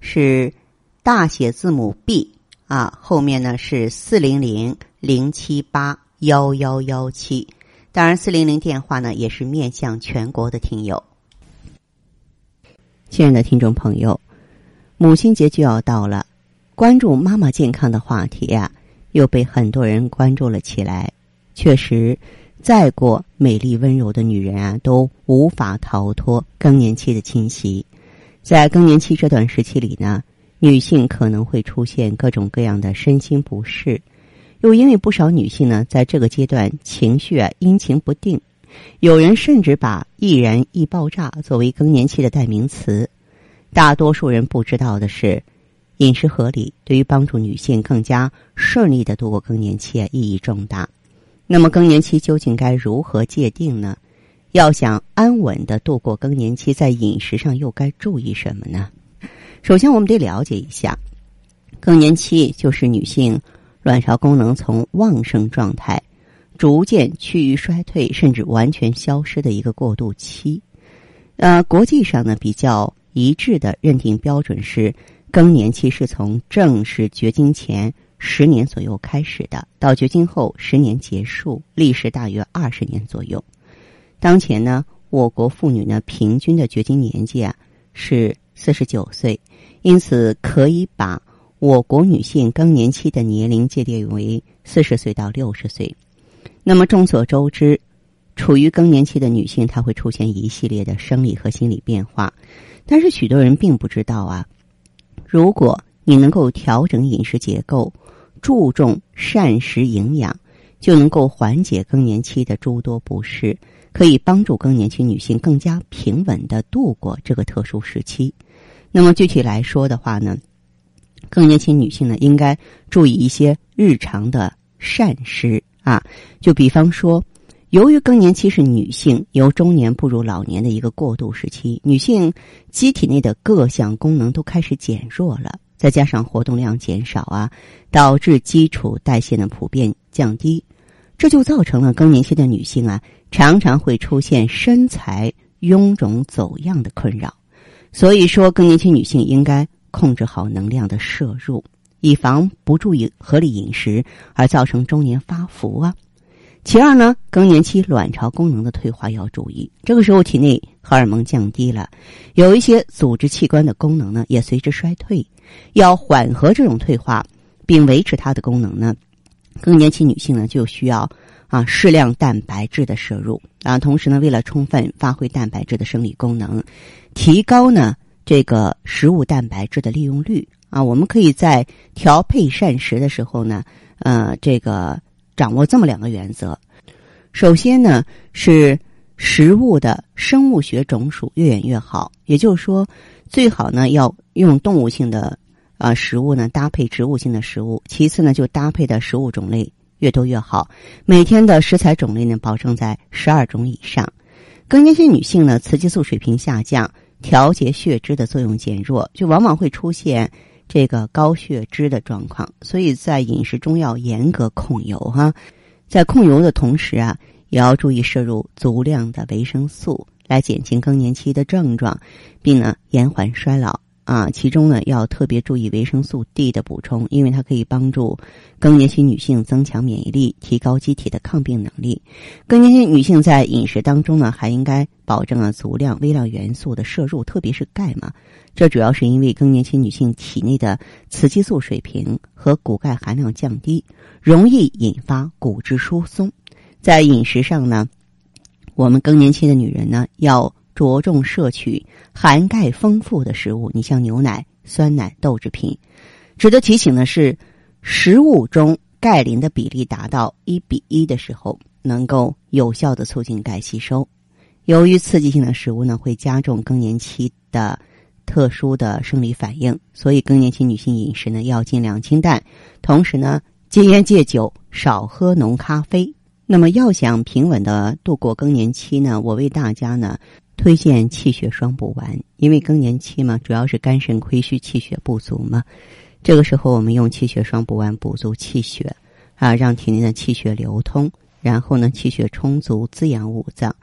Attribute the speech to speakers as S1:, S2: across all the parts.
S1: 是大写字母 B 啊，后面呢是四零零零七八幺幺幺七。当然，四零零电话呢也是面向全国的听友。亲爱的听众朋友，母亲节就要到了，关注妈妈健康的话题呀，又被很多人关注了起来。确实，再过美丽温柔的女人啊，都无法逃脱更年期的侵袭。在更年期这段时期里呢，女性可能会出现各种各样的身心不适，又因为不少女性呢，在这个阶段情绪啊阴晴不定。有人甚至把“易燃易爆炸”作为更年期的代名词。大多数人不知道的是，饮食合理对于帮助女性更加顺利的度过更年期啊意义重大。那么，更年期究竟该如何界定呢？要想安稳的度过更年期，在饮食上又该注意什么呢？首先，我们得了解一下，更年期就是女性卵巢功能从旺盛状态。逐渐趋于衰退，甚至完全消失的一个过渡期。呃，国际上呢比较一致的认定标准是，更年期是从正式绝经前十年左右开始的，到绝经后十年结束，历时大约二十年左右。当前呢，我国妇女呢平均的绝经年纪啊是四十九岁，因此可以把我国女性更年期的年龄界定为四十岁到六十岁。那么众所周知，处于更年期的女性，她会出现一系列的生理和心理变化。但是许多人并不知道啊，如果你能够调整饮食结构，注重膳食营养，就能够缓解更年期的诸多不适，可以帮助更年期女性更加平稳的度过这个特殊时期。那么具体来说的话呢，更年期女性呢，应该注意一些日常的膳食。啊，就比方说，由于更年期是女性由中年步入老年的一个过渡时期，女性机体内的各项功能都开始减弱了，再加上活动量减少啊，导致基础代谢呢普遍降低，这就造成了更年期的女性啊常常会出现身材臃肿走样的困扰。所以说，更年期女性应该控制好能量的摄入。以防不注意合理饮食而造成中年发福啊。其二呢，更年期卵巢功能的退化要注意，这个时候体内荷尔蒙降低了，有一些组织器官的功能呢也随之衰退。要缓和这种退化，并维持它的功能呢，更年期女性呢就需要啊适量蛋白质的摄入啊。同时呢，为了充分发挥蛋白质的生理功能，提高呢这个食物蛋白质的利用率。啊，我们可以在调配膳食的时候呢，呃，这个掌握这么两个原则。首先呢，是食物的生物学种属越远越好，也就是说，最好呢要用动物性的啊食物呢搭配植物性的食物。其次呢，就搭配的食物种类越多越好。每天的食材种类呢，保证在十二种以上。更年期女性呢，雌激素水平下降，调节血脂的作用减弱，就往往会出现。这个高血脂的状况，所以在饮食中要严格控油哈，在控油的同时啊，也要注意摄入足量的维生素，来减轻更年期的症状，并呢延缓衰老。啊，其中呢要特别注意维生素 D 的补充，因为它可以帮助更年期女性增强免疫力，提高机体的抗病能力。更年期女性在饮食当中呢，还应该保证了足量微量元素的摄入，特别是钙嘛。这主要是因为更年期女性体内的雌激素水平和骨钙含量降低，容易引发骨质疏松。在饮食上呢，我们更年期的女人呢要。着重摄取含钙丰富的食物，你像牛奶、酸奶、豆制品。值得提醒的是，食物中钙磷的比例达到一比一的时候，能够有效的促进钙吸收。由于刺激性的食物呢，会加重更年期的。特殊的生理反应，所以更年期女性饮食呢要尽量清淡，同时呢戒烟戒酒，少喝浓咖啡。那么要想平稳的度过更年期呢，我为大家呢推荐气血双补丸，因为更年期嘛，主要是肝肾亏虚，气血不足嘛。这个时候我们用气血双补丸补足气血，啊，让体内的气血流通，然后呢气血充足，滋养五脏，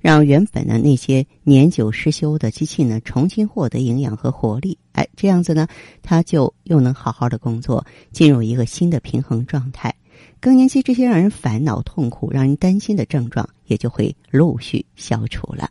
S1: 让原本的那些年久失修的机器呢重新获得营养和活力。哎，这样子呢，它就又能好好的工作，进入一个新的平衡状态。更年期这些让人烦恼、痛苦、让人担心的症状也就会陆续消除了。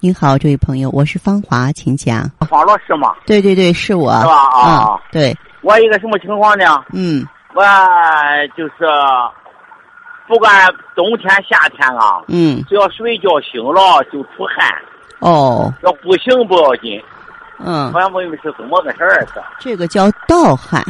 S1: 您好，这位朋友，我是方华，请讲。
S2: 方老师吗？
S1: 对对对，是我。
S2: 是吧？啊，
S1: 嗯，对，
S2: 我一个什么情况呢？
S1: 嗯，
S2: 我就是不管冬天夏天啊，
S1: 嗯，
S2: 只要睡觉醒了就出汗，
S1: 哦，
S2: 要不醒不要紧。
S1: 嗯，
S2: 我问问是怎么个事儿？是
S1: 这个叫盗汗，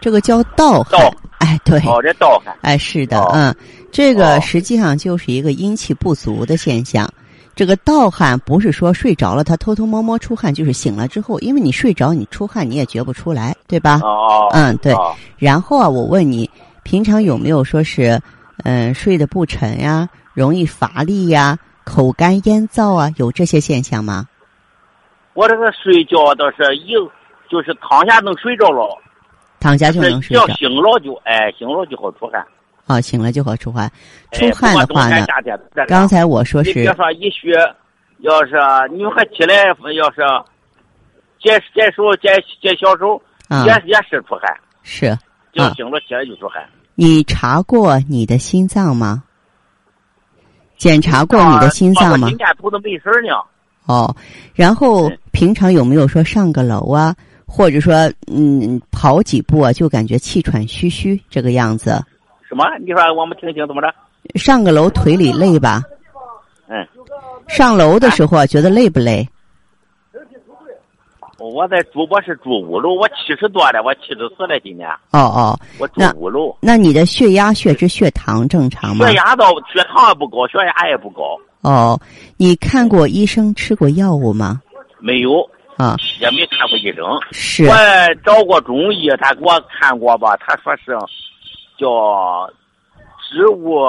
S1: 这个叫盗汗。
S2: 盗
S1: 哎，对，
S2: 哦，这盗汗。
S1: 哎，是的，
S2: 哦
S1: 嗯，这个
S2: 哦
S1: 实际上就是一个阴气不足的现象。这个盗汗不是说睡着了他偷偷摸摸出汗，就是醒了之后，因为你睡着你出汗你也觉不出来，对吧？
S2: 哦，
S1: 嗯，对。
S2: 哦
S1: 然后啊，我问你，平常有没有说是，嗯、睡得不沉呀，容易乏力呀，口干咽燥啊，有这些现象吗？
S2: 我这个睡觉倒是一就是躺下能睡着了，
S1: 躺下就能
S2: 只要
S1: 睡着
S2: 醒了就哎醒了就好出汗。
S1: 啊，醒了就好出汗。出
S2: 哎
S1: 汗的话呢刚才我说是
S2: 你别说一虚，要是你们还起来，要是解解手解解小手，
S1: 啊，
S2: 也也是出汗，
S1: 是
S2: 就
S1: 啊
S2: 醒了起来就出汗。
S1: 你查过你的心脏吗？检查过你的心脏吗
S2: 心电图都没事呢。
S1: 哦，然后平常有没有说上个楼啊，或者说嗯跑几步啊，就感觉气喘吁吁这个样子？
S2: 什么？你说我没听清怎么着？
S1: 上个楼腿里累吧？
S2: 嗯，
S1: 上楼的时候啊，觉得累不累？
S2: 我在住，我是住五楼，我七十多了，我七十四了，今年
S1: 哦哦，
S2: 我住
S1: 那
S2: 五楼。
S1: 那你的血压、血脂、血糖正常吗
S2: 血？压倒血糖也不高，血压也不高，
S1: 哦，你看过医生吃过药物吗？
S2: 没有，
S1: 啊，
S2: 也没看过医生。
S1: 是
S2: 我找过中医，他给我看过吧，他说是叫植物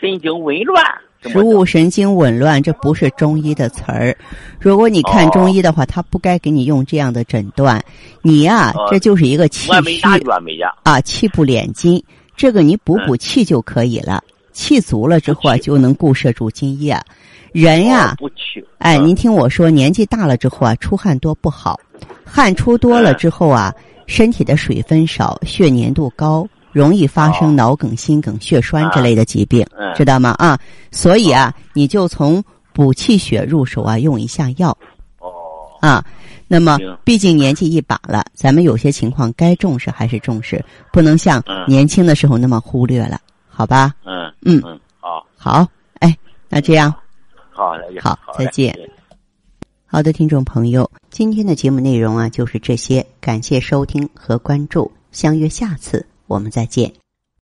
S2: 神经紊乱。
S1: 植物神经紊乱，这不是中医的词儿。如果你看
S2: 哦
S1: 中医的话，他不该给你用这样的诊断。你呀、
S2: 哦
S1: 这就是一个气虚。啊，气不敛筋，这个你补补气就可以了。气足了之后啊，就能固摄住津液。人呀。哎，
S2: 嗯
S1: 您听我说，年纪大了之后啊，出汗多不好，汗出多了
S2: 嗯
S1: 之后啊，身体的水分少，血粘度高，容易发生
S2: 哦
S1: 脑梗、心梗、血栓之
S2: 嗯
S1: 类的疾病，
S2: 嗯。
S1: 知道吗？啊，所以啊，你就从补气血入手啊，用一下药。
S2: 哦，
S1: 啊。那么，毕竟年纪一把了，咱们有些情况该重视还是重视，不能像
S2: 嗯。
S1: 年轻的时候那么忽略了，好吧？
S2: 嗯
S1: 嗯。
S2: 嗯，好，
S1: 好，哎，那这样。
S2: 好，
S1: 好
S2: 好
S1: 再见。好的，听众朋友，今天的节目内容啊就是这些，感谢收听和关注，相约下次我们再见。